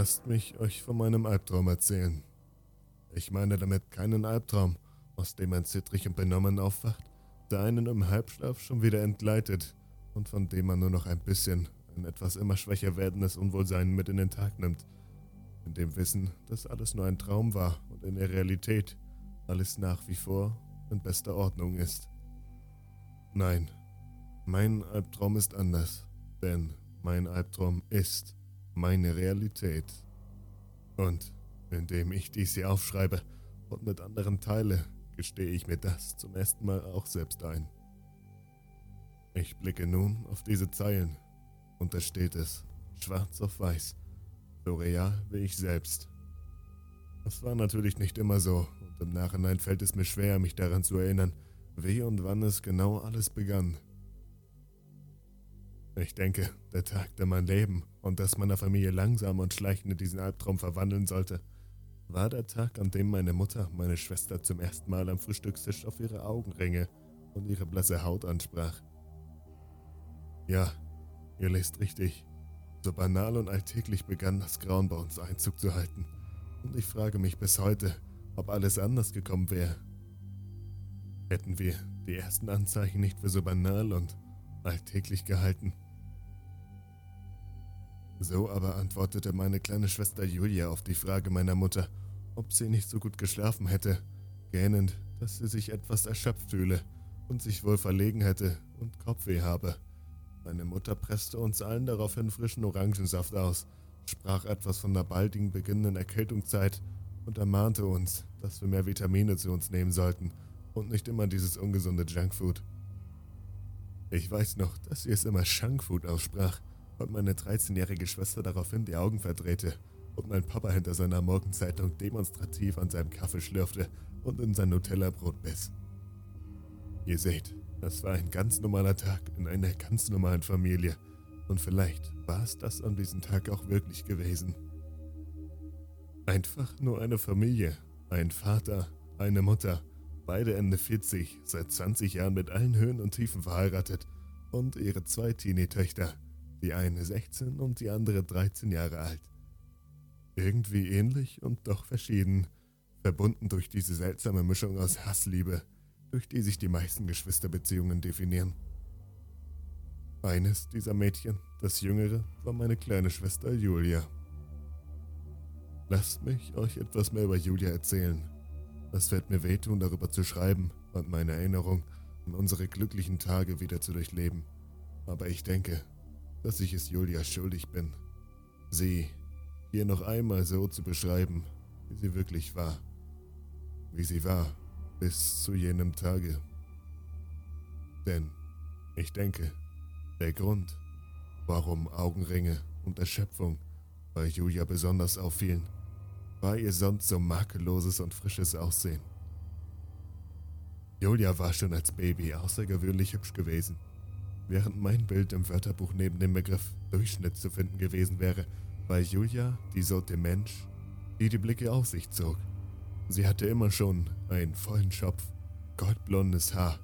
Lasst mich euch von meinem Albtraum erzählen. Ich meine damit keinen Albtraum, aus dem man zittrig und benommen aufwacht, der einen im Halbschlaf schon wieder entgleitet und von dem man nur noch ein bisschen, ein etwas immer schwächer werdendes Unwohlsein mit in den Tag nimmt. In dem Wissen, dass alles nur ein Traum war und in der Realität alles nach wie vor in bester Ordnung ist. Nein, mein Albtraum ist anders, denn mein Albtraum ist meine Realität. Und indem ich dies hier aufschreibe und mit anderen teile, gestehe ich mir das zum ersten Mal auch selbst ein. Ich blicke nun auf diese Zeilen und da steht es, schwarz auf weiß, so real wie ich selbst. Es war natürlich nicht immer so und im Nachhinein fällt es mir schwer, mich daran zu erinnern, wie und wann es genau alles begann. Ich denke, der Tag, der mein Leben und das meiner Familie langsam und schleichend in diesen Albtraum verwandeln sollte, war der Tag, an dem meine Mutter meine Schwester zum ersten Mal am Frühstückstisch auf ihre Augenringe und ihre blasse Haut ansprach. Ja, ihr lest richtig. So banal und alltäglich begann das Grauen bei uns Einzug zu halten. Und ich frage mich bis heute, ob alles anders gekommen wäre. Hätten wir die ersten Anzeichen nicht für so banal und alltäglich gehalten. So aber antwortete meine kleine Schwester Julia auf die Frage meiner Mutter, ob sie nicht so gut geschlafen hätte, gähnend, dass sie sich etwas erschöpft fühle und sich wohl verlegen hätte und Kopfweh habe. Meine Mutter presste uns allen daraufhin frischen Orangensaft aus, sprach etwas von der baldigen beginnenden Erkältungszeit und ermahnte uns, dass wir mehr Vitamine zu uns nehmen sollten und nicht immer dieses ungesunde Junkfood. Ich weiß noch, dass sie es immer Junkfood aussprach und meine 13-jährige Schwester daraufhin die Augen verdrehte und mein Papa hinter seiner Morgenzeitung demonstrativ an seinem Kaffee schlürfte und in sein Nutella-Brot biss. Ihr seht, das war ein ganz normaler Tag in einer ganz normalen Familie und vielleicht war es das an diesem Tag auch wirklich gewesen. Einfach nur eine Familie, ein Vater, eine Mutter, beide Ende 40, seit 20 Jahren mit allen Höhen und Tiefen verheiratet und ihre zwei Teenie-Töchter – die eine 16 und die andere 13 Jahre alt. Irgendwie ähnlich und doch verschieden, verbunden durch diese seltsame Mischung aus Hassliebe, durch die sich die meisten Geschwisterbeziehungen definieren. Eines dieser Mädchen, das jüngere, war meine kleine Schwester Julia. Lasst mich euch etwas mehr über Julia erzählen. Es wird mir wehtun, darüber zu schreiben und meine Erinnerung an unsere glücklichen Tage wieder zu durchleben. Aber ich denke, dass ich es Julia schuldig bin, sie hier noch einmal so zu beschreiben, wie sie wirklich war. Wie sie war bis zu jenem Tage. Denn ich denke, der Grund, warum Augenringe und Erschöpfung bei Julia besonders auffielen, war ihr sonst so makelloses und frisches Aussehen. Julia war schon als Baby außergewöhnlich hübsch gewesen während mein Bild im Wörterbuch neben dem Begriff Durchschnitt zu finden gewesen wäre, war Julia die Sorte Mensch, die die Blicke auf sich zog. Sie hatte immer schon einen vollen Schopf, goldblondes Haar,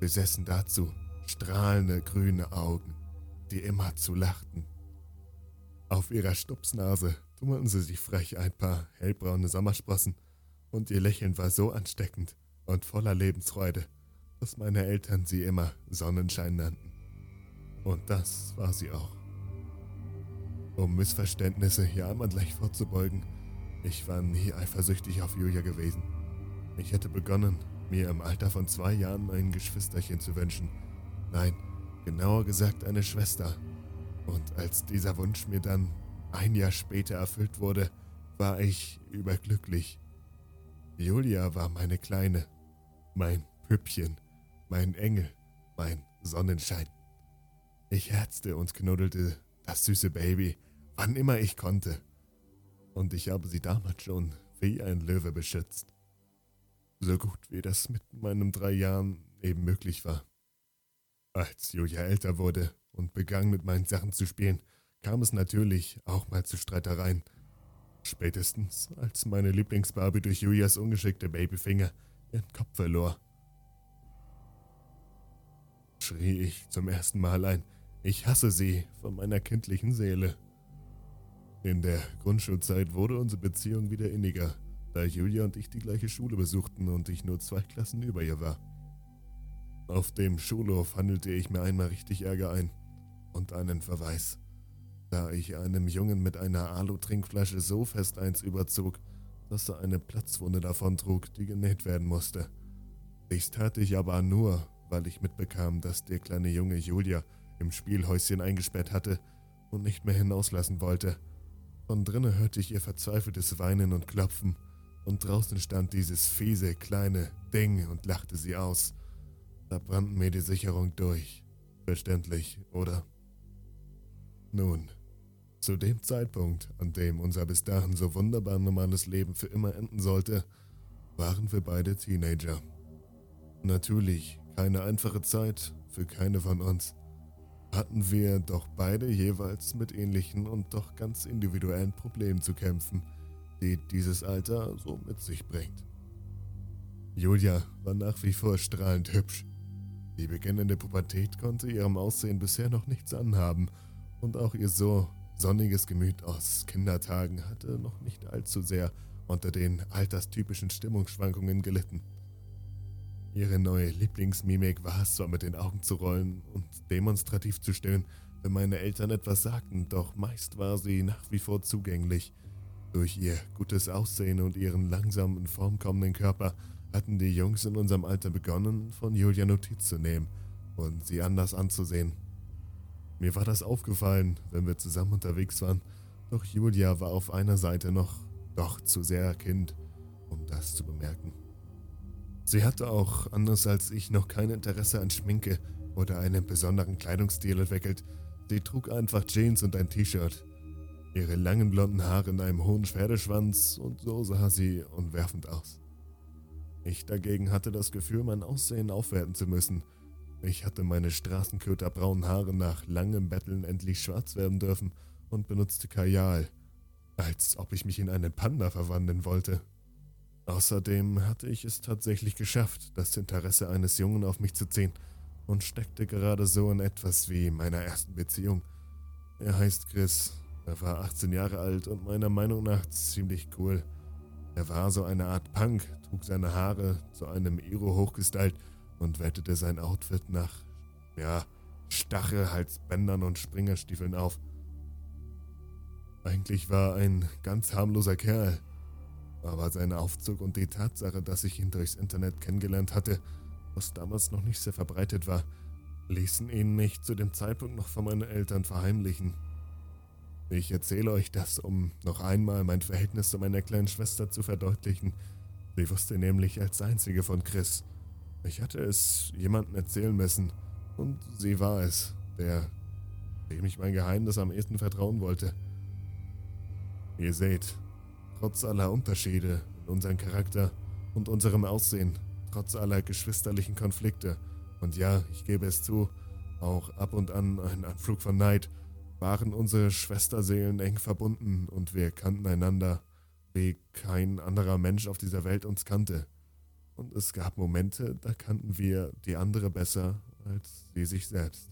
besessen dazu strahlende grüne Augen, die immer zu lachten. Auf ihrer Stupsnase tummelten sie sich frech ein paar hellbraune Sommersprossen, und ihr Lächeln war so ansteckend und voller Lebensfreude, dass meine Eltern sie immer Sonnenschein nannten. Und das war sie auch. Um Missverständnisse hier einmal gleich vorzubeugen, ich war nie eifersüchtig auf Julia gewesen. Ich hätte begonnen, mir im Alter von zwei Jahren ein Geschwisterchen zu wünschen. Nein, genauer gesagt eine Schwester. Und als dieser Wunsch mir dann ein Jahr später erfüllt wurde, war ich überglücklich. Julia war meine Kleine, mein Püppchen, mein Engel, mein Sonnenschein. Ich herzte und knuddelte das süße Baby, wann immer ich konnte. Und ich habe sie damals schon wie ein Löwe beschützt. So gut wie das mit meinen drei Jahren eben möglich war. Als Julia älter wurde und begann mit meinen Sachen zu spielen, kam es natürlich auch mal zu Streitereien. Spätestens als meine Lieblingsbarbie durch Julias ungeschickte Babyfinger ihren Kopf verlor. Schrie ich zum ersten Mal ein, ich hasse sie von meiner kindlichen Seele. In der Grundschulzeit wurde unsere Beziehung wieder inniger, da Julia und ich die gleiche Schule besuchten und ich nur zwei Klassen über ihr war. Auf dem Schulhof handelte ich mir einmal richtig Ärger ein und einen Verweis, da ich einem Jungen mit einer Alu-Trinkflasche so fest eins überzog, dass er eine Platzwunde davontrug, die genäht werden musste. Dies tat ich aber nur, weil ich mitbekam, dass der kleine Junge Julia im Spielhäuschen eingesperrt hatte und nicht mehr hinauslassen wollte. Von drinnen hörte ich ihr verzweifeltes Weinen und Klopfen, und draußen stand dieses fiese, kleine Ding und lachte sie aus. Da brannten mir die Sicherung durch. Verständlich, oder? Nun, zu dem Zeitpunkt, an dem unser bis dahin so wunderbar normales Leben für immer enden sollte, waren wir beide Teenager. Natürlich keine einfache Zeit für keine von uns hatten wir doch beide jeweils mit ähnlichen und doch ganz individuellen Problemen zu kämpfen, die dieses Alter so mit sich bringt. Julia war nach wie vor strahlend hübsch. Die beginnende Pubertät konnte ihrem Aussehen bisher noch nichts anhaben und auch ihr so sonniges Gemüt aus Kindertagen hatte noch nicht allzu sehr unter den alterstypischen Stimmungsschwankungen gelitten. Ihre neue Lieblingsmimik war es zwar mit den Augen zu rollen und demonstrativ zu stöhnen, wenn meine Eltern etwas sagten, doch meist war sie nach wie vor zugänglich. Durch ihr gutes Aussehen und ihren langsam in Form kommenden Körper hatten die Jungs in unserem Alter begonnen, von Julia Notiz zu nehmen und sie anders anzusehen. Mir war das aufgefallen, wenn wir zusammen unterwegs waren, doch Julia war auf einer Seite noch doch zu sehr Kind, um das zu bemerken. Sie hatte auch, anders als ich, noch kein Interesse an Schminke oder einem besonderen Kleidungsstil entwickelt. Sie trug einfach Jeans und ein T-Shirt. Ihre langen blonden Haare in einem hohen Pferdeschwanz und so sah sie unwerfend aus. Ich dagegen hatte das Gefühl, mein Aussehen aufwerten zu müssen. Ich hatte meine straßenköterbraunen Haare nach langem Betteln endlich schwarz werden dürfen und benutzte Kajal, als ob ich mich in einen Panda verwandeln wollte. Außerdem hatte ich es tatsächlich geschafft, das Interesse eines Jungen auf mich zu ziehen und steckte gerade so in etwas wie meiner ersten Beziehung. Er heißt Chris, er war 18 Jahre alt und meiner Meinung nach ziemlich cool. Er war so eine Art Punk, trug seine Haare zu einem Iro hochgestylt und wertete sein Outfit nach, ja, Stachelhalsbändern und Springerstiefeln auf. Eigentlich war ein ganz harmloser Kerl, aber sein Aufzug und die Tatsache, dass ich ihn durchs Internet kennengelernt hatte, was damals noch nicht sehr verbreitet war, ließen ihn mich zu dem Zeitpunkt noch von meinen Eltern verheimlichen. Ich erzähle euch das, um noch einmal mein Verhältnis zu meiner kleinen Schwester zu verdeutlichen. Sie wusste nämlich als einzige von Chris. Ich hatte es jemandem erzählen müssen, und sie war es, der, dem ich mein Geheimnis am ehesten vertrauen wollte. Ihr seht, Trotz aller Unterschiede in unserem Charakter und unserem Aussehen, trotz aller geschwisterlichen Konflikte und ja, ich gebe es zu, auch ab und an ein Anflug von Neid, waren unsere Schwesterseelen eng verbunden und wir kannten einander, wie kein anderer Mensch auf dieser Welt uns kannte. Und es gab Momente, da kannten wir die andere besser als sie sich selbst.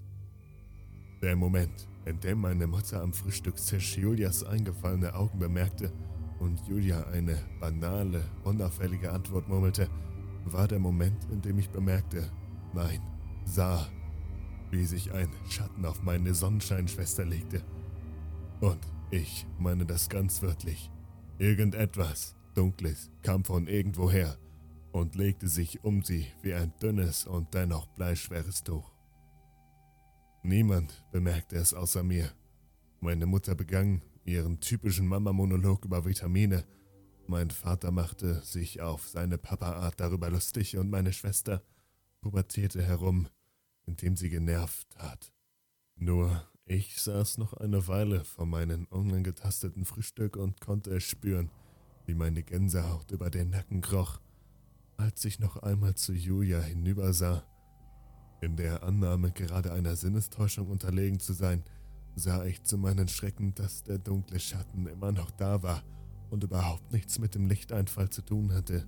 Der Moment, in dem meine Mutter am Frühstückstisch Julias eingefallene Augen bemerkte, und Julia eine banale, unauffällige Antwort murmelte, war der Moment, in dem ich bemerkte, nein, sah, wie sich ein Schatten auf meine Sonnenscheinschwester legte. Und ich meine das ganz wörtlich. Irgendetwas Dunkles kam von irgendwoher und legte sich um sie wie ein dünnes und dennoch bleischweres Tuch. Niemand bemerkte es außer mir. Meine Mutter begann ihren typischen Mama-Monolog über Vitamine. Mein Vater machte sich auf seine Papa-Art darüber lustig und meine Schwester pubertierte herum, indem sie genervt tat. Nur ich saß noch eine Weile vor meinem unangetasteten Frühstück und konnte es spüren, wie meine Gänsehaut über den Nacken kroch, als ich noch einmal zu Julia hinübersah. In der Annahme, gerade einer Sinnestäuschung unterlegen zu sein, sah ich zu meinen Schrecken, dass der dunkle Schatten immer noch da war und überhaupt nichts mit dem Lichteinfall zu tun hatte,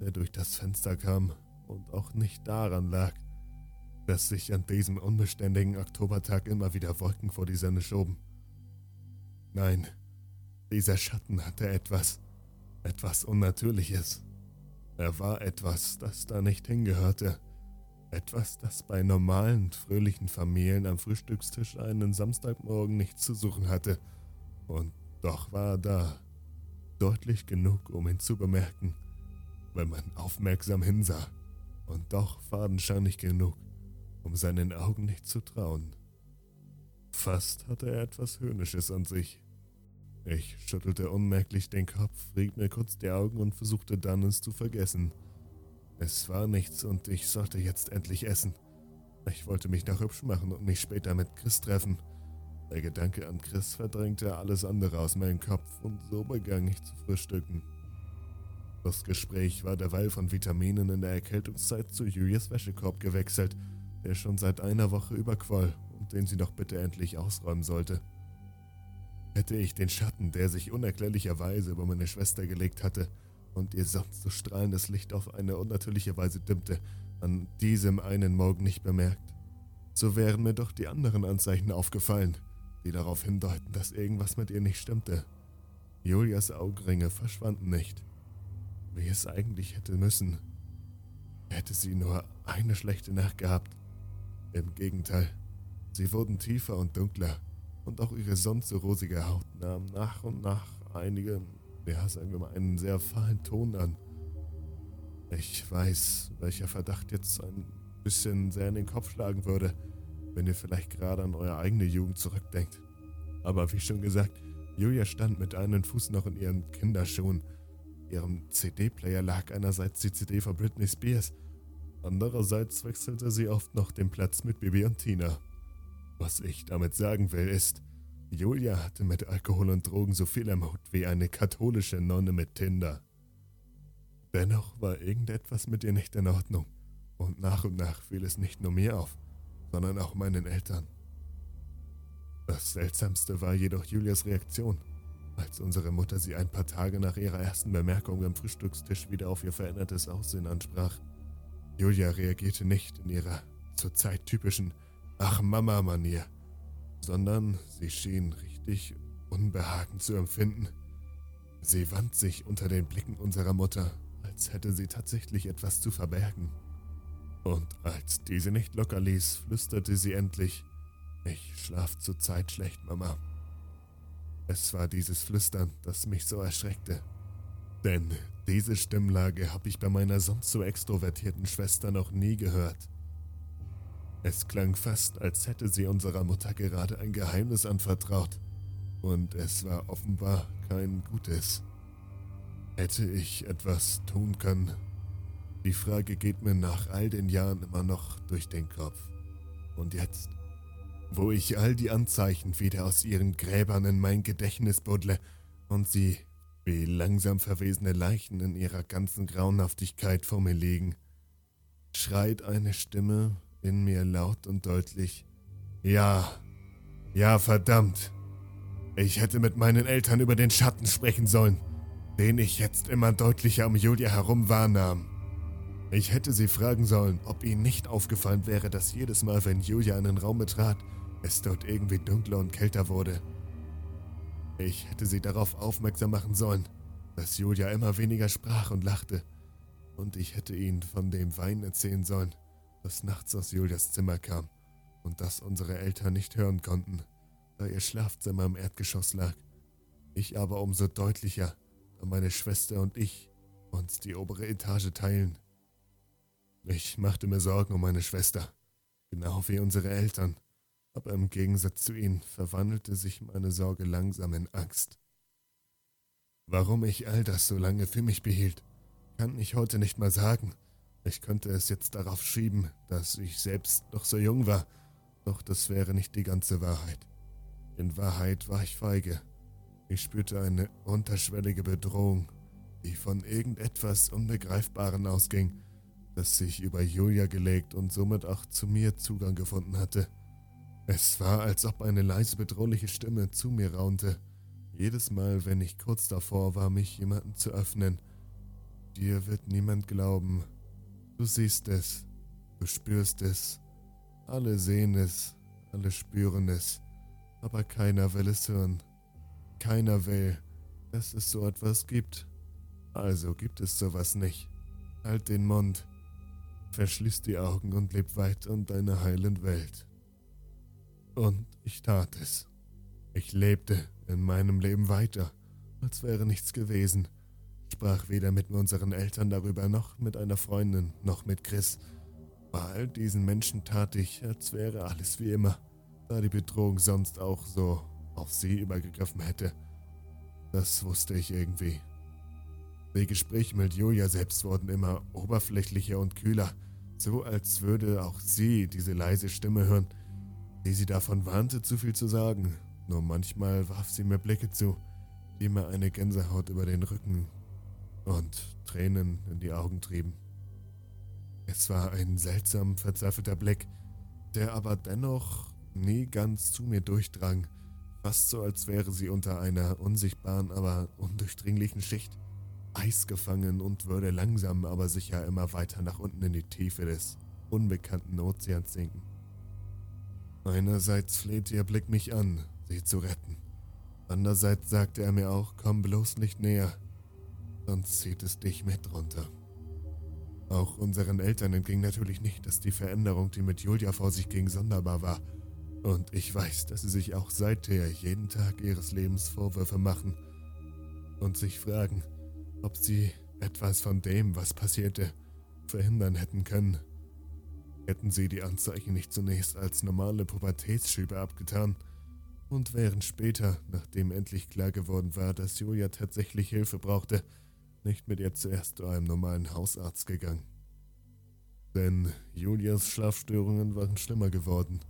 der durch das Fenster kam und auch nicht daran lag, dass sich an diesem unbeständigen Oktobertag immer wieder Wolken vor die Sonne schoben. Nein, dieser Schatten hatte etwas, etwas Unnatürliches. Er war etwas, das da nicht hingehörte. Etwas, das bei normalen, fröhlichen Familien am Frühstückstisch einen Samstagmorgen nichts zu suchen hatte. Und doch war er da. Deutlich genug, um ihn zu bemerken, wenn man aufmerksam hinsah. Und doch fadenscheinig genug, um seinen Augen nicht zu trauen. Fast hatte er etwas Höhnisches an sich. Ich schüttelte unmerklich den Kopf, rieb mir kurz die Augen und versuchte dann es zu vergessen. Es war nichts und ich sollte jetzt endlich essen. Ich wollte mich noch hübsch machen und mich später mit Chris treffen. Der Gedanke an Chris verdrängte alles andere aus meinem Kopf und so begann ich zu frühstücken. Das Gespräch war derweil von Vitaminen in der Erkältungszeit zu Julias Wäschekorb gewechselt – der schon seit einer Woche überquoll und den sie doch bitte endlich ausräumen sollte. Hätte ich den Schatten, der sich unerklärlicherweise über meine Schwester gelegt hatte und ihr sonst so strahlendes Licht auf eine unnatürliche Weise dimmte, an diesem einen Morgen nicht bemerkt, so wären mir doch die anderen Anzeichen aufgefallen, die darauf hindeuten, dass irgendwas mit ihr nicht stimmte. Julias Augenringe verschwanden nicht, wie es eigentlich hätte müssen. Hätte sie nur eine schlechte Nacht gehabt, im Gegenteil, sie wurden tiefer und dunkler und auch ihre sonst so rosige Haut nahm nach und nach einige, ja sagen wir mal, einen sehr fahlen Ton an. Ich weiß, welcher Verdacht jetzt ein bisschen sehr in den Kopf schlagen würde, wenn ihr vielleicht gerade an eure eigene Jugend zurückdenkt. Aber wie schon gesagt, Julia stand mit einem Fuß noch in ihren Kinderschuhen. Ihrem CD-Player lag einerseits die CD von Britney Spears Andererseits wechselte sie oft noch den Platz mit Bibi und Tina. Was ich damit sagen will, ist, Julia hatte mit Alkohol und Drogen so viel am Hut wie eine katholische Nonne mit Tinder. Dennoch war irgendetwas mit ihr nicht in Ordnung, und nach und nach fiel es nicht nur mir auf, sondern auch meinen Eltern. Das Seltsamste war jedoch Julias Reaktion, als unsere Mutter sie ein paar Tage nach ihrer ersten Bemerkung am Frühstückstisch wieder auf ihr verändertes Aussehen ansprach. Julia reagierte nicht in ihrer zurzeit typischen Ach-Mama-Manier, sondern sie schien richtig Unbehagen zu empfinden. Sie wand sich unter den Blicken unserer Mutter, als hätte sie tatsächlich etwas zu verbergen. Und als diese nicht locker ließ, flüsterte sie endlich, ich schlaf zurzeit schlecht, Mama. Es war dieses Flüstern, das mich so erschreckte. Denn diese Stimmlage habe ich bei meiner sonst so extrovertierten Schwester noch nie gehört. Es klang fast, als hätte sie unserer Mutter gerade ein Geheimnis anvertraut. Und es war offenbar kein gutes. Hätte ich etwas tun können? Die Frage geht mir nach all den Jahren immer noch durch den Kopf. Und jetzt, wo ich all die Anzeichen wieder aus ihren Gräbern in mein Gedächtnis buddle und sie wie langsam verwesene Leichen in ihrer ganzen Grauenhaftigkeit vor mir liegen, schreit eine Stimme in mir laut und deutlich, ja, ja, verdammt. Ich hätte mit meinen Eltern über den Schatten sprechen sollen, den ich jetzt immer deutlicher um Julia herum wahrnahm. Ich hätte sie fragen sollen, ob ihnen nicht aufgefallen wäre, dass jedes Mal, wenn Julia in den Raum betrat, es dort irgendwie dunkler und kälter wurde. Ich hätte sie darauf aufmerksam machen sollen, dass Julia immer weniger sprach und lachte. Und ich hätte ihnen von dem Wein erzählen sollen, das nachts aus Julias Zimmer kam und das unsere Eltern nicht hören konnten, da ihr Schlafzimmer im Erdgeschoss lag. Ich aber umso deutlicher, da meine Schwester und ich uns die obere Etage teilen. Ich machte mir Sorgen um meine Schwester, genau wie unsere Eltern aber im Gegensatz zu ihnen verwandelte sich meine Sorge langsam in Angst. Warum ich all das so lange für mich behielt, kann ich heute nicht mal sagen. Ich könnte es jetzt darauf schieben, dass ich selbst noch so jung war, doch das wäre nicht die ganze Wahrheit. In Wahrheit war ich feige. Ich spürte eine unterschwellige Bedrohung, die von irgendetwas Unbegreifbaren ausging, das sich über Julia gelegt und somit auch zu mir Zugang gefunden hatte. Es war, als ob eine leise bedrohliche Stimme zu mir raunte. Jedes Mal, wenn ich kurz davor war, mich jemandem zu öffnen. Dir wird niemand glauben. Du siehst es, du spürst es, alle sehen es, alle spüren es, aber keiner will es hören. Keiner will, dass es so etwas gibt. Also gibt es sowas nicht. Halt den Mund, verschließ die Augen und leb weit in deiner heilen Welt. Und ich tat es. Ich lebte in meinem Leben weiter, als wäre nichts gewesen, sprach weder mit unseren Eltern darüber noch mit einer Freundin noch mit Chris. Bei all diesen Menschen tat ich, als wäre alles wie immer, da die Bedrohung sonst auch so auf sie übergegriffen hätte. Das wusste ich irgendwie. Die Gespräche mit Julia selbst wurden immer oberflächlicher und kühler, so als würde auch sie diese leise Stimme hören, die sie davon warnte, zu viel zu sagen. Nur manchmal warf sie mir Blicke zu, die mir eine Gänsehaut über den Rücken und Tränen in die Augen trieben. Es war ein seltsam verzweifelter Blick, der aber dennoch nie ganz zu mir durchdrang, fast so als wäre sie unter einer unsichtbaren, aber undurchdringlichen Schicht Eis gefangen und würde langsam aber sicher immer weiter nach unten in die Tiefe des unbekannten Ozeans sinken. Einerseits flehte ihr Blick mich an, sie zu retten. Andererseits sagte er mir auch, komm bloß nicht näher, sonst zieht es dich mit runter. Auch unseren Eltern entging natürlich nicht, dass die Veränderung, die mit Julia vor sich ging, sonderbar war. Und ich weiß, dass sie sich auch seither jeden Tag ihres Lebens Vorwürfe machen und sich fragen, ob sie etwas von dem, was passierte, verhindern hätten können. Hätten sie die Anzeichen nicht zunächst als normale Pubertätsschübe abgetan und wären später, nachdem endlich klar geworden war, dass Julia tatsächlich Hilfe brauchte, nicht mit ihr zuerst zu einem normalen Hausarzt gegangen. Denn Julias Schlafstörungen waren schlimmer geworden.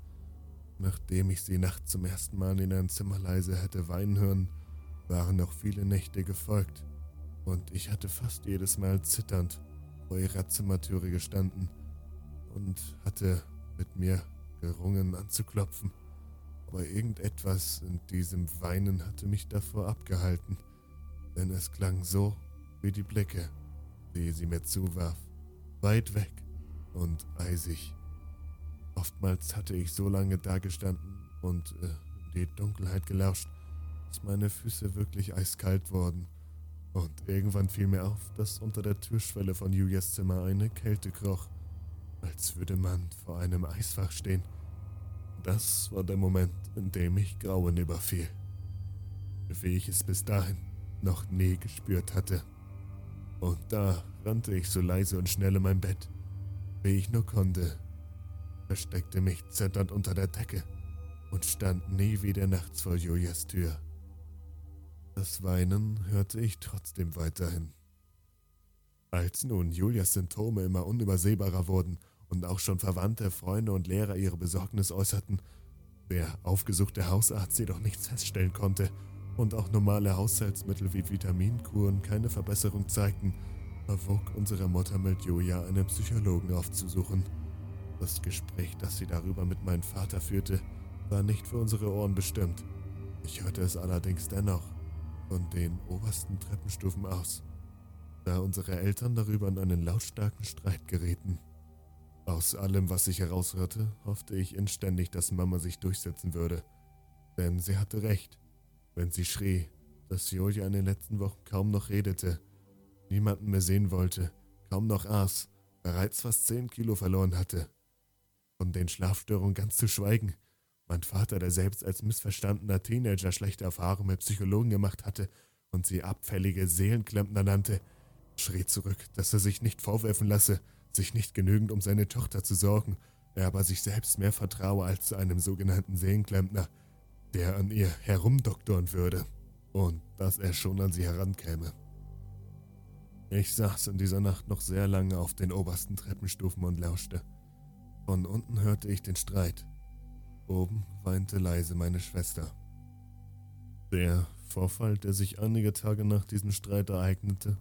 Nachdem ich sie nachts zum ersten Mal in ein Zimmer leise hätte weinen hören, waren noch viele Nächte gefolgt, und ich hatte fast jedes Mal zitternd vor ihrer Zimmertüre gestanden und hatte mit mir gerungen anzuklopfen, aber irgendetwas in diesem Weinen hatte mich davor abgehalten, denn es klang so, wie die Blicke, die sie mir zuwarf, weit weg und eisig. Oftmals hatte ich so lange dagestanden und äh, die Dunkelheit gelauscht, dass meine Füße wirklich eiskalt wurden. Und irgendwann fiel mir auf, dass unter der Türschwelle von Julias Zimmer eine Kälte kroch, als würde man vor einem Eisfach stehen. Das war der Moment, in dem ich Grauen überfiel, wie ich es bis dahin noch nie gespürt hatte. Und da rannte ich so leise und schnell in mein Bett, wie ich nur konnte, versteckte mich zitternd unter der Decke und stand nie wieder nachts vor Julias Tür. Das Weinen hörte ich trotzdem weiterhin. Als nun Julias Symptome immer unübersehbarer wurden und auch schon Verwandte, Freunde und Lehrer ihre Besorgnis äußerten, der aufgesuchte Hausarzt jedoch nichts feststellen konnte und auch normale Haushaltsmittel wie Vitaminkuren keine Verbesserung zeigten, erwog unsere Mutter Julia einen Psychologen aufzusuchen. Das Gespräch, das sie darüber mit meinem Vater führte, war nicht für unsere Ohren bestimmt. Ich hörte es allerdings dennoch von den obersten Treppenstufen aus, da unsere Eltern darüber in einen lautstarken Streit gerieten. Aus allem, was ich heraushörte, hoffte ich inständig, dass Mama sich durchsetzen würde, denn sie hatte recht wenn sie schrie, dass Julia in den letzten Wochen kaum noch redete, niemanden mehr sehen wollte, kaum noch aß, bereits fast zehn Kilo verloren hatte. Von den Schlafstörungen ganz zu schweigen. Mein Vater, der selbst als missverstandener Teenager schlechte Erfahrungen mit Psychologen gemacht hatte und sie abfällige Seelenklempner nannte, schrie zurück, dass er sich nicht vorwerfen lasse, sich nicht genügend um seine Tochter zu sorgen, er aber sich selbst mehr vertraue als zu einem sogenannten Seelenklempner – der an ihr herumdoktoren würde. und dass er schon an sie herankäme. Ich saß in dieser Nacht noch sehr lange auf den obersten Treppenstufen und lauschte. Von unten hörte ich den Streit. Oben weinte leise meine Schwester. Der Vorfall, der sich einige Tage nach diesem Streit ereignete,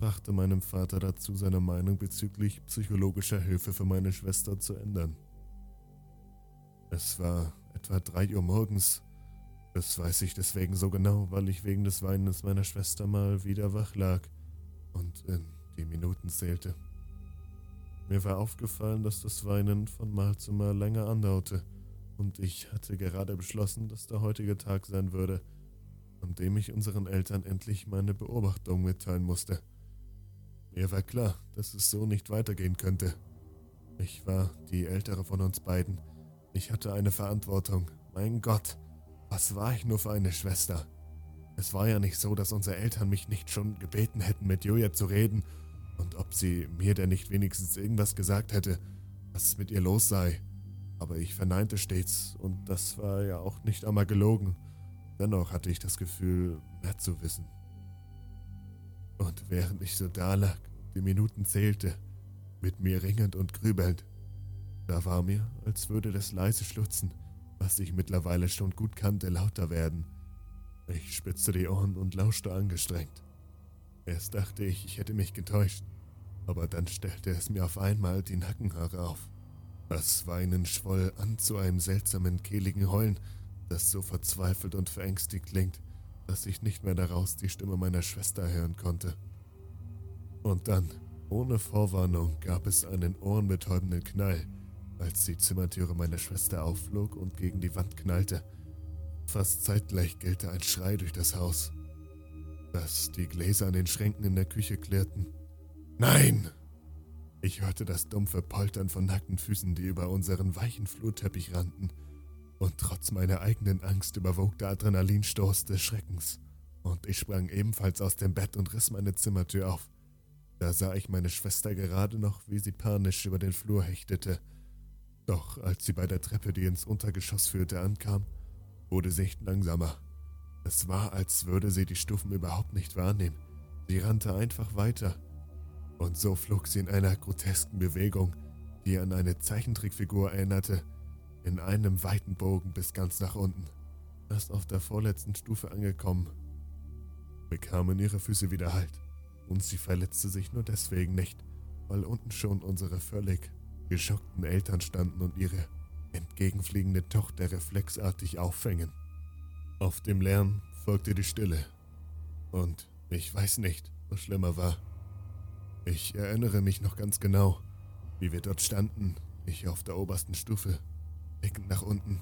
brachte meinem Vater dazu, seine Meinung bezüglich psychologischer Hilfe für meine Schwester zu ändern. Es war etwa drei Uhr morgens. Das weiß ich deswegen so genau, weil ich wegen des Weinens meiner Schwester mal wieder wach lag und in die Minuten zählte. Mir war aufgefallen, dass das Weinen von Mal zu Mal länger andauerte, und ich hatte gerade beschlossen, dass der heutige Tag sein würde, an dem ich unseren Eltern endlich meine Beobachtung mitteilen musste. Mir war klar, dass es so nicht weitergehen könnte. Ich war die ältere von uns beiden. Ich hatte eine Verantwortung. Mein Gott, was war ich nur für eine Schwester? Es war ja nicht so, dass unsere Eltern mich nicht schon gebeten hätten, mit Julia zu reden und ob sie mir denn nicht wenigstens irgendwas gesagt hätte, was mit ihr los sei. Aber ich verneinte stets und das war ja auch nicht einmal gelogen. Dennoch hatte ich das Gefühl, mehr zu wissen. Und während ich so dalag, die Minuten zählte, mit mir ringend und grübelnd, da war mir, als würde das leise Schlutzen, was ich mittlerweile schon gut kannte, lauter werden. Ich spitzte die Ohren und lauschte angestrengt. Erst dachte ich, ich hätte mich getäuscht, aber dann stellte es mir auf einmal die Nackenhaare auf. Das Weinen schwoll an zu einem seltsamen, kehligen Heulen, das so verzweifelt und verängstigt klingt, dass ich nicht mehr daraus die Stimme meiner Schwester hören konnte. Und dann, ohne Vorwarnung, gab es einen ohrenbetäubenden Knall, als die Zimmertüre meiner Schwester aufflog und gegen die Wand knallte. Fast zeitgleich gellte ein Schrei durch das Haus, dass die Gläser an den Schränken in der Küche klirrten. Nein! Ich hörte das dumpfe Poltern von nackten Füßen, die über unseren weichen Flurteppich rannten, und trotz meiner eigenen Angst überwog der Adrenalinstoß des Schreckens, und ich sprang ebenfalls aus dem Bett und riss meine Zimmertür auf. Da sah ich meine Schwester gerade noch, wie sie panisch über den Flur hechtete. Doch als sie bei der Treppe, die ins Untergeschoss führte, ankam, wurde sie nicht langsamer. Es war, als würde sie die Stufen überhaupt nicht wahrnehmen. Sie rannte einfach weiter. Und so flog sie in einer grotesken Bewegung, die an eine Zeichentrickfigur erinnerte, in einem weiten Bogen bis ganz nach unten. Erst auf der vorletzten Stufe angekommen, bekamen ihre Füße wieder Halt. Und sie verletzte sich nur deswegen nicht, weil unten schon unsere völlig geschockten Eltern standen und ihre entgegenfliegende Tochter reflexartig auffängen. Auf dem Lärm folgte die Stille. Und ich weiß nicht, was schlimmer war. Ich erinnere mich noch ganz genau, wie wir dort standen, ich auf der obersten Stufe, blickend nach unten,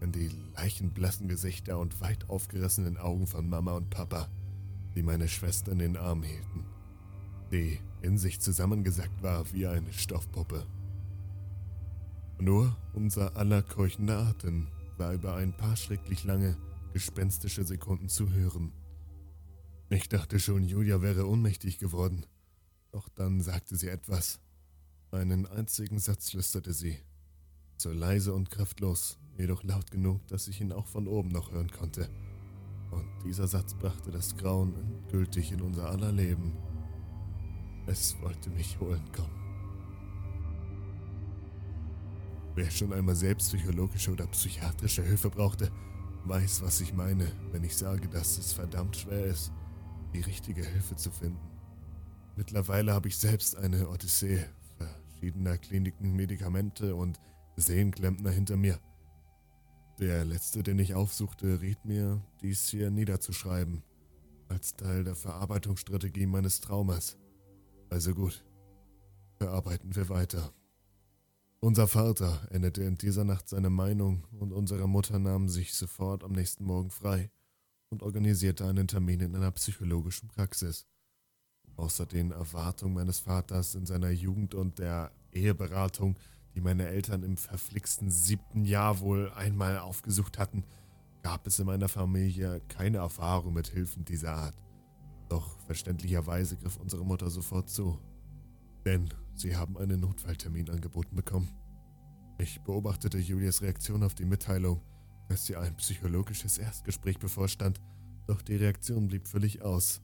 in die leichenblassen Gesichter und weit aufgerissenen Augen von Mama und Papa, die meine Schwester in den Arm hielten, die in sich zusammengesackt war wie eine Stoffpuppe. Nur unser aller keuchender Atem war über ein paar schrecklich lange, gespenstische Sekunden zu hören. Ich dachte schon, Julia wäre ohnmächtig geworden. Doch dann sagte sie etwas. Einen einzigen Satz flüsterte sie. So leise und kraftlos, jedoch laut genug, dass ich ihn auch von oben noch hören konnte. Und dieser Satz brachte das Grauen endgültig in unser aller Leben. Es wollte mich holen kommen. Wer schon einmal selbst psychologische oder psychiatrische Hilfe brauchte, weiß, was ich meine, wenn ich sage, dass es verdammt schwer ist, die richtige Hilfe zu finden. Mittlerweile habe ich selbst eine Odyssee verschiedener Kliniken, Medikamente und Sehenklempner hinter mir. Der letzte, den ich aufsuchte, riet mir, dies hier niederzuschreiben, als Teil der Verarbeitungsstrategie meines Traumas. Also gut, verarbeiten wir weiter. Unser Vater änderte in dieser Nacht seine Meinung und unsere Mutter nahm sich sofort am nächsten Morgen frei und organisierte einen Termin in einer psychologischen Praxis. Außer den Erwartungen meines Vaters in seiner Jugend und der Eheberatung, die meine Eltern im verflixten siebten Jahr wohl einmal aufgesucht hatten, gab es in meiner Familie keine Erfahrung mit Hilfen dieser Art. Doch verständlicherweise griff unsere Mutter sofort zu. Denn Sie haben einen Notfalltermin angeboten bekommen. Ich beobachtete Julias Reaktion auf die Mitteilung, dass ihr ein psychologisches Erstgespräch bevorstand Doch die Reaktion blieb völlig aus.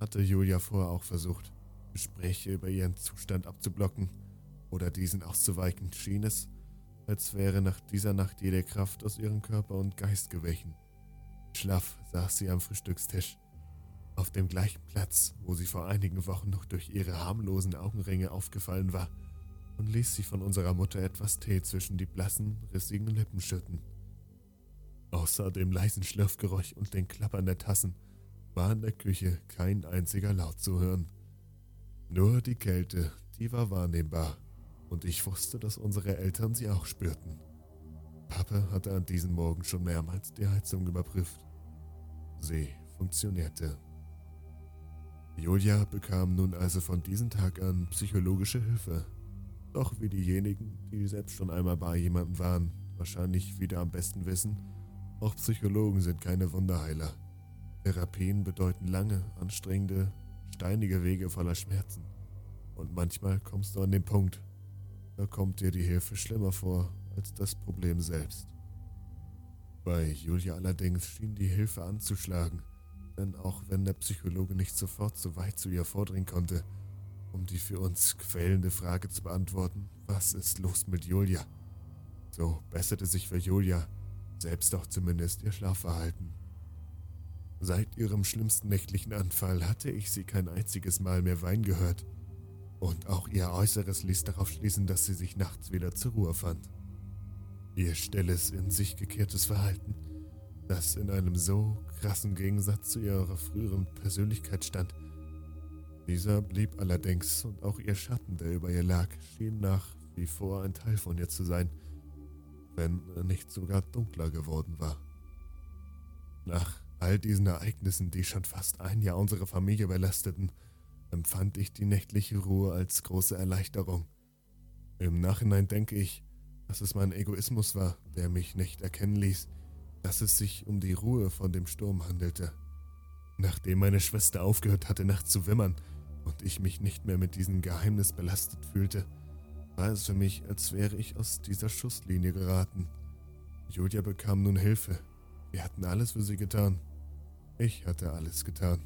Hatte Julia vorher auch versucht, Gespräche über ihren Zustand abzublocken oder diesen auszuweichen, schien es, als wäre nach dieser Nacht jede Kraft aus ihrem Körper und Geist gewichen. Schlaff saß sie am Frühstückstisch, auf dem gleichen Platz, wo sie vor einigen Wochen noch durch ihre harmlosen Augenringe aufgefallen war, und ließ sich von unserer Mutter etwas Tee zwischen die blassen, rissigen Lippen schütten. Außer dem leisen Schlürfgeräusch und den Klappern der Tassen war in der Küche kein einziger Laut zu hören. Nur die Kälte, die war wahrnehmbar, und ich wusste, dass unsere Eltern sie auch spürten. Papa hatte an diesem Morgen schon mehrmals die Heizung überprüft. Sie funktionierte. Julia bekam nun also von diesem Tag an psychologische Hilfe. Doch wie diejenigen, die selbst schon einmal bei jemandem waren, wahrscheinlich wieder am besten wissen, auch Psychologen sind keine Wunderheiler. Therapien bedeuten lange, anstrengende, steinige Wege voller Schmerzen. Und manchmal kommst du an den Punkt, da kommt dir die Hilfe schlimmer vor als das Problem selbst. Bei Julia allerdings schien die Hilfe anzuschlagen denn auch wenn der Psychologe nicht sofort so weit zu ihr vordringen konnte, um die für uns quälende Frage zu beantworten, was ist los mit Julia? So besserte sich für Julia selbst doch zumindest ihr Schlafverhalten. Seit ihrem schlimmsten nächtlichen Anfall hatte ich sie kein einziges Mal mehr weinen gehört, und auch ihr Äußeres ließ darauf schließen, dass sie sich nachts wieder zur Ruhe fand. Ihr stilles, in sich gekehrtes Verhalten das in einem so krassen Gegensatz zu ihrer früheren Persönlichkeit stand. Dieser blieb allerdings und auch ihr Schatten, der über ihr lag, schien nach wie vor ein Teil von ihr zu sein, wenn er nicht sogar dunkler geworden war. Nach all diesen Ereignissen, die schon fast ein Jahr unsere Familie belasteten, empfand ich die nächtliche Ruhe als große Erleichterung. Im Nachhinein denke ich, dass es mein Egoismus war, der mich nicht erkennen ließ, dass es sich um die Ruhe von dem Sturm handelte. Nachdem meine Schwester aufgehört hatte, nachts zu wimmern und ich mich nicht mehr mit diesem Geheimnis belastet fühlte, war es für mich, als wäre ich aus dieser Schusslinie geraten. Julia bekam nun Hilfe. Wir hatten alles für sie getan. Ich hatte alles getan.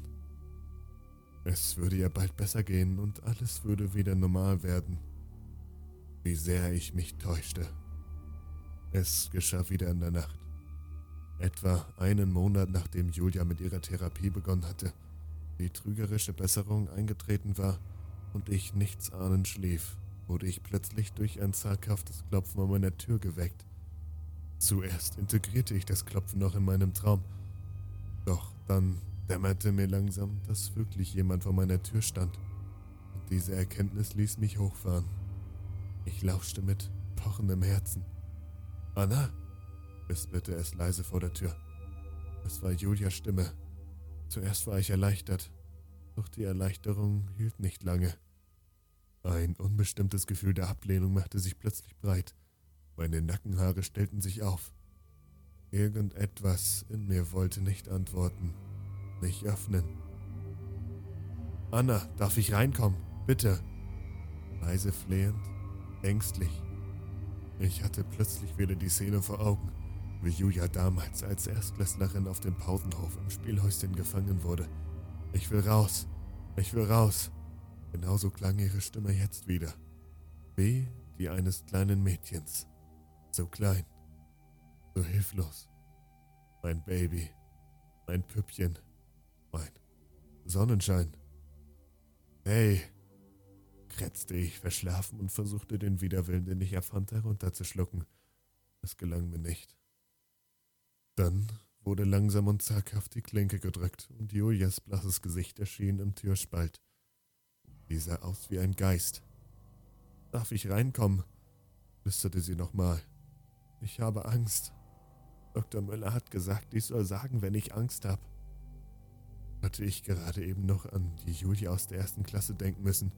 Es würde ihr bald besser gehen und alles würde wieder normal werden. Wie sehr ich mich täuschte. Es geschah wieder in der Nacht. Etwa einen Monat nachdem Julia mit ihrer Therapie begonnen hatte, die trügerische Besserung eingetreten war und ich nichts ahnend schlief, wurde ich plötzlich durch ein zaghaftes Klopfen an meiner Tür geweckt. Zuerst integrierte ich das Klopfen noch in meinem Traum, doch dann dämmerte mir langsam, dass wirklich jemand vor meiner Tür stand, und diese Erkenntnis ließ mich hochfahren. Ich lauschte mit pochendem Herzen. Anna? Wisperte es leise vor der Tür. Es war Julias Stimme. Zuerst war ich erleichtert, doch die Erleichterung hielt nicht lange. Ein unbestimmtes Gefühl der Ablehnung machte sich plötzlich breit. Meine Nackenhaare stellten sich auf. Irgendetwas in mir wollte nicht antworten, nicht öffnen. Anna, darf ich reinkommen? Bitte. Leise flehend, ängstlich. Ich hatte plötzlich wieder die Szene vor Augen wie Julia damals als Erstklässlerin auf dem Pausenhof im Spielhäuschen gefangen wurde. Ich will raus, ich will raus. Genauso klang ihre Stimme jetzt wieder. Wie die eines kleinen Mädchens. So klein, so hilflos. Mein Baby, mein Püppchen, mein Sonnenschein. Hey, kratzte ich verschlafen und versuchte den Widerwillen, den ich erfand, herunterzuschlucken. Es gelang mir nicht. Dann wurde langsam und zaghaft die Klinke gedrückt und Julias blasses Gesicht erschien im Türspalt. Sie sah aus wie ein Geist. Darf ich reinkommen? flüsterte sie nochmal. Ich habe Angst. Dr. Müller hat gesagt, ich soll sagen, wenn ich Angst habe. Hatte ich gerade eben noch an die Julia aus der ersten Klasse denken müssen,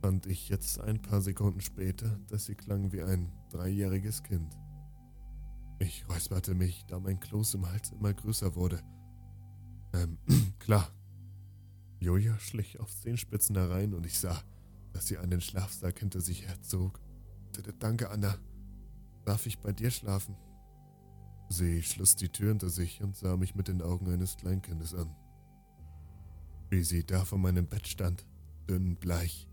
fand ich jetzt ein paar Sekunden später, dass sie klang wie ein dreijähriges Kind. Ich räusperte mich, da mein Kloß im Hals immer größer wurde. Ähm, klar. Julia schlich auf Zehenspitzen herein und ich sah, dass sie einen Schlafsack hinter sich herzog. Danke, Anna. Darf ich bei dir schlafen? Sie schloss die Tür hinter sich und sah mich mit den Augen eines Kleinkindes an. Wie sie da vor meinem Bett stand, dünn bleich,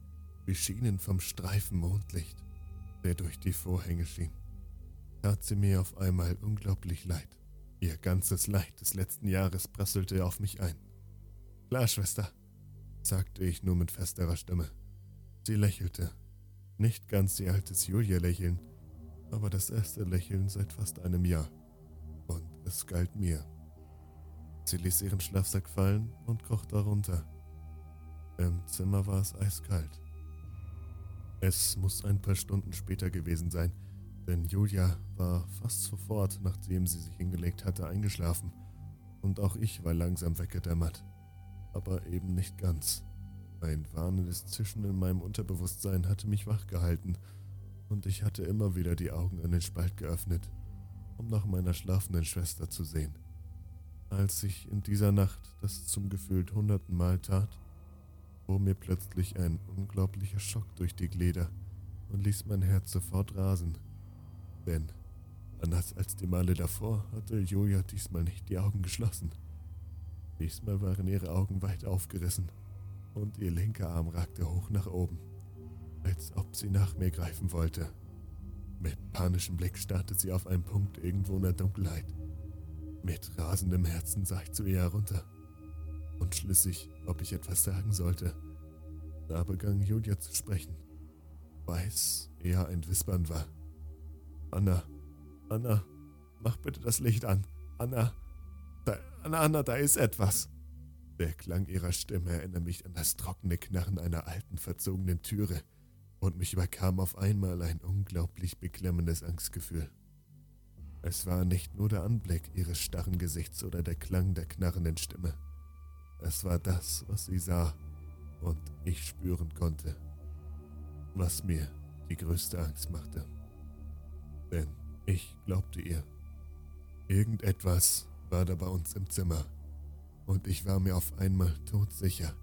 beschienen vom Streifen Mondlicht, der durch die Vorhänge schien, tat sie mir auf einmal unglaublich leid. Ihr ganzes Leid des letzten Jahres prasselte auf mich ein. Klar, Schwester, sagte ich nur mit festerer Stimme. Sie lächelte. Nicht ganz ihr altes Julia-Lächeln, aber das erste Lächeln seit fast einem Jahr. Und es galt mir. Sie ließ ihren Schlafsack fallen und kroch darunter. Im Zimmer war es eiskalt. Es muss ein paar Stunden später gewesen sein, denn Julia war fast sofort, nachdem sie sich hingelegt hatte, eingeschlafen. Und auch ich war langsam weggedämmert. Aber eben nicht ganz. Ein warnendes Zischen in meinem Unterbewusstsein hatte mich wachgehalten und ich hatte immer wieder die Augen an den Spalt geöffnet, um nach meiner schlafenden Schwester zu sehen. Als ich in dieser Nacht das zum gefühlt hunderten Mal tat, fuhr mir plötzlich ein unglaublicher Schock durch die Glieder und ließ mein Herz sofort rasen. Denn, anders als die Male davor, hatte Julia diesmal nicht die Augen geschlossen. Diesmal waren ihre Augen weit aufgerissen und ihr linker Arm ragte hoch nach oben, als ob sie nach mir greifen wollte. Mit panischem Blick starrte sie auf einen Punkt irgendwo in der Dunkelheit. Mit rasendem Herzen sah ich zu ihr herunter. Unschlüssig, ob ich etwas sagen sollte. Da begann Julia zu sprechen. Weiß eher ein Wispern war. Anna, Anna, mach bitte das Licht an. Anna, da, Anna, Anna, da ist etwas. Der Klang ihrer Stimme erinnert mich an das trockene Knarren einer alten, verzogenen Türe, und mich überkam auf einmal ein unglaublich beklemmendes Angstgefühl. Es war nicht nur der Anblick ihres starren Gesichts oder der Klang der knarrenden Stimme. Es war das, was sie sah und ich spüren konnte, was mir die größte Angst machte. Denn ich glaubte ihr. Irgendetwas war da bei uns im Zimmer und ich war mir auf einmal todsicher,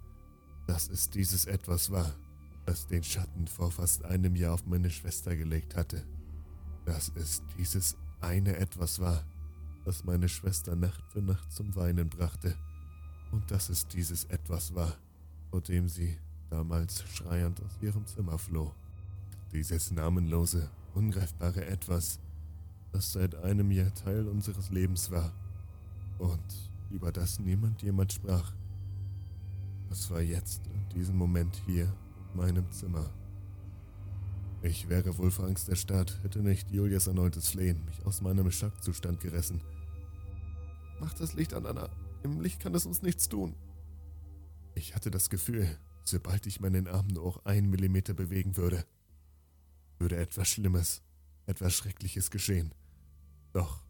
dass es dieses Etwas war, das den Schatten vor fast einem Jahr auf meine Schwester gelegt hatte. Dass es dieses eine etwas war, das meine Schwester Nacht für Nacht zum Weinen brachte, und dass es dieses etwas war, vor dem sie damals schreiend aus ihrem Zimmer floh. Dieses namenlose, ungreifbare Etwas, das seit einem Jahr Teil unseres Lebens war und über das niemand jemand sprach. Es war jetzt, in diesem Moment hier, in meinem Zimmer. Ich wäre wohl vor Angst erstarrt, hätte nicht Julias erneutes Flehen mich aus meinem Schockzustand gerissen. Mach das Licht an, Anna. Im Licht kann es uns nichts tun. Ich hatte das Gefühl, sobald ich meinen Arm nur auch einen Millimeter bewegen würde, würde etwas Schlimmes, etwas Schreckliches geschehen. Doch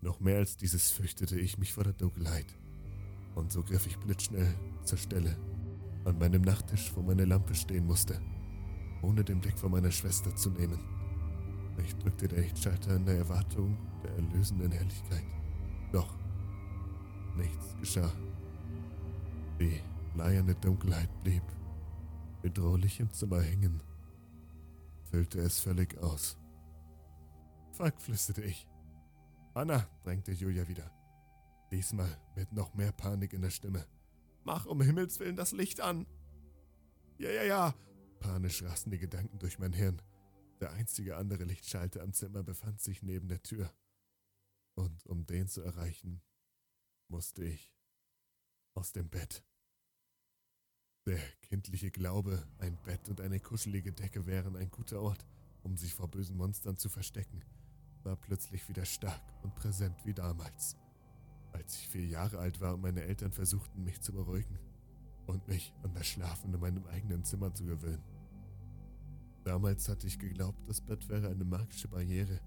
noch mehr als dieses fürchtete ich mich vor der Dunkelheit. Und so griff ich blitzschnell zur Stelle an meinem Nachttisch, wo meine Lampe stehen musste ohne den Blick von meiner Schwester zu nehmen. Ich drückte den Lichtschalter in der Erwartung der erlösenden Helligkeit. Doch nichts geschah. Die bleierne Dunkelheit blieb bedrohlich im Zimmer hängen, füllte es völlig aus. Fuck, flüsterte ich. Anna, drängte Julia wieder. Diesmal mit noch mehr Panik in der Stimme. Mach um Himmels Willen das Licht an. Ja, ja, ja, Panisch rasten die Gedanken durch mein Hirn. Der einzige andere Lichtschalter am Zimmer befand sich neben der Tür. Und um den zu erreichen, musste ich aus dem Bett. Der kindliche Glaube, ein Bett und eine kuschelige Decke wären ein guter Ort, um sich vor bösen Monstern zu verstecken, war plötzlich wieder stark und präsent wie damals, als ich vier Jahre alt war und meine Eltern versuchten, mich zu beruhigen und mich an das Schlafen in meinem eigenen Zimmer zu gewöhnen. Damals hatte ich geglaubt, das Bett wäre eine magische Barriere,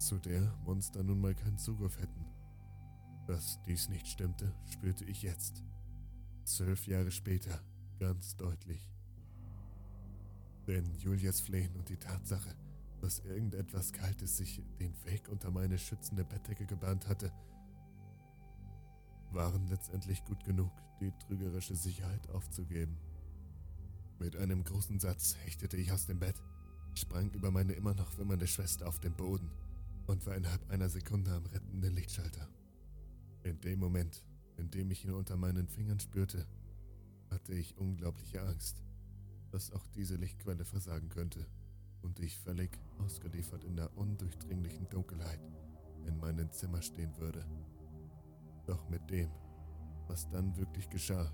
zu der Monster nun mal keinen Zugriff hätten. Dass dies nicht stimmte, spürte ich jetzt. Zwölf Jahre später, ganz deutlich. Denn Julias Flehen und die Tatsache, dass irgendetwas Kaltes sich den Weg unter meine schützende Bettdecke gebahnt hatte, waren letztendlich gut genug, die trügerische Sicherheit aufzugeben. Mit einem großen Satz hechtete ich aus dem Bett, sprang über meine immer noch wimmernde Schwester auf den Boden und war innerhalb einer Sekunde am rettenden Lichtschalter. In dem Moment, in dem ich ihn unter meinen Fingern spürte, hatte ich unglaubliche Angst, dass auch diese Lichtquelle versagen könnte und ich völlig ausgeliefert in der undurchdringlichen Dunkelheit in meinem Zimmer stehen würde. Doch mit dem, was dann wirklich geschah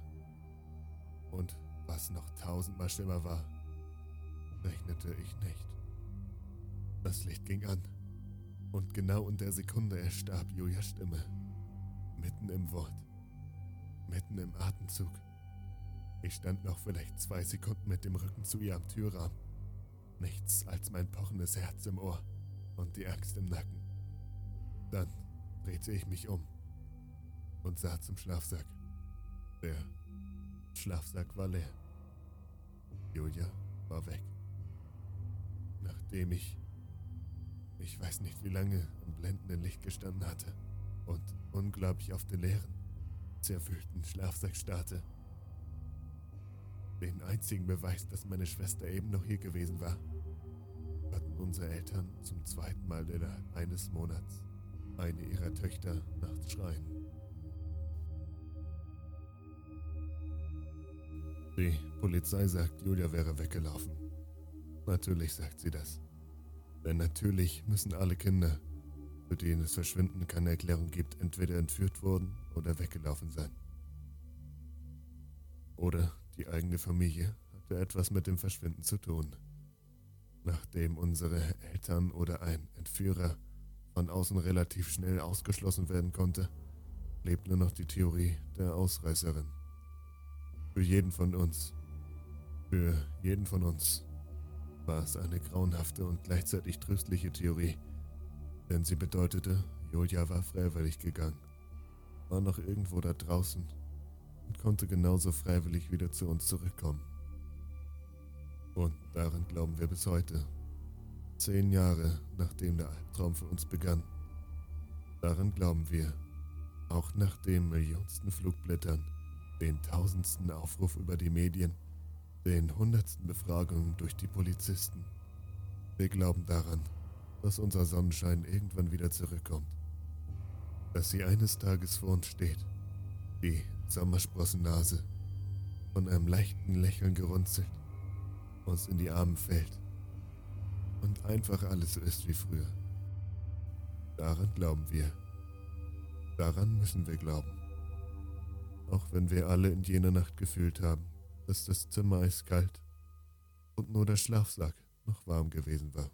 und was noch tausendmal schlimmer war, rechnete ich nicht. Das Licht ging an und genau in der Sekunde erstarb Julias Stimme. Mitten im Wort, mitten im Atemzug. Ich stand noch vielleicht zwei Sekunden mit dem Rücken zu ihr am Türrahmen. Nichts als mein pochendes Herz im Ohr und die Angst im Nacken. Dann drehte ich mich um und sah zum Schlafsack. Der Schlafsack war leer. Julia war weg. Nachdem ich, ich weiß nicht wie lange, im blendenden Licht gestanden hatte und unglaublich auf den leeren, zerwühlten Schlafsack starrte. Den einzigen Beweis, dass meine Schwester eben noch hier gewesen war, hatten unsere Eltern zum zweiten Mal innerhalb eines Monats eine ihrer Töchter nachts schreien. Die Polizei sagt, Julia wäre weggelaufen. Natürlich sagt sie das. Denn natürlich müssen alle Kinder, für die es Verschwinden keine Erklärung gibt, entweder entführt worden oder weggelaufen sein. Oder die eigene Familie hatte etwas mit dem Verschwinden zu tun. Nachdem unsere Eltern oder ein Entführer von außen relativ schnell ausgeschlossen werden konnte, lebt nur noch die Theorie der Ausreißerin. Für jeden von uns, für jeden von uns war es eine grauenhafte und gleichzeitig tröstliche Theorie, denn sie bedeutete, Julia war freiwillig gegangen, war noch irgendwo da draußen und konnte genauso freiwillig wieder zu uns zurückkommen. Und daran glauben wir bis heute. Zehn Jahre nachdem der Albtraum für uns begann. Daran glauben wir. Auch nach den millionsten Flugblättern, den tausendsten Aufruf über die Medien, den hundertsten Befragungen durch die Polizisten. Wir glauben daran, dass unser Sonnenschein irgendwann wieder zurückkommt. Dass sie eines Tages vor uns steht, die Sommersprossennase, von einem leichten Lächeln gerunzelt, uns in die Arme fällt und einfach alles so ist wie früher. Daran glauben wir. Daran müssen wir glauben. Auch wenn wir alle in jener Nacht gefühlt haben, dass das Zimmer eiskalt und nur der Schlafsack noch warm gewesen war.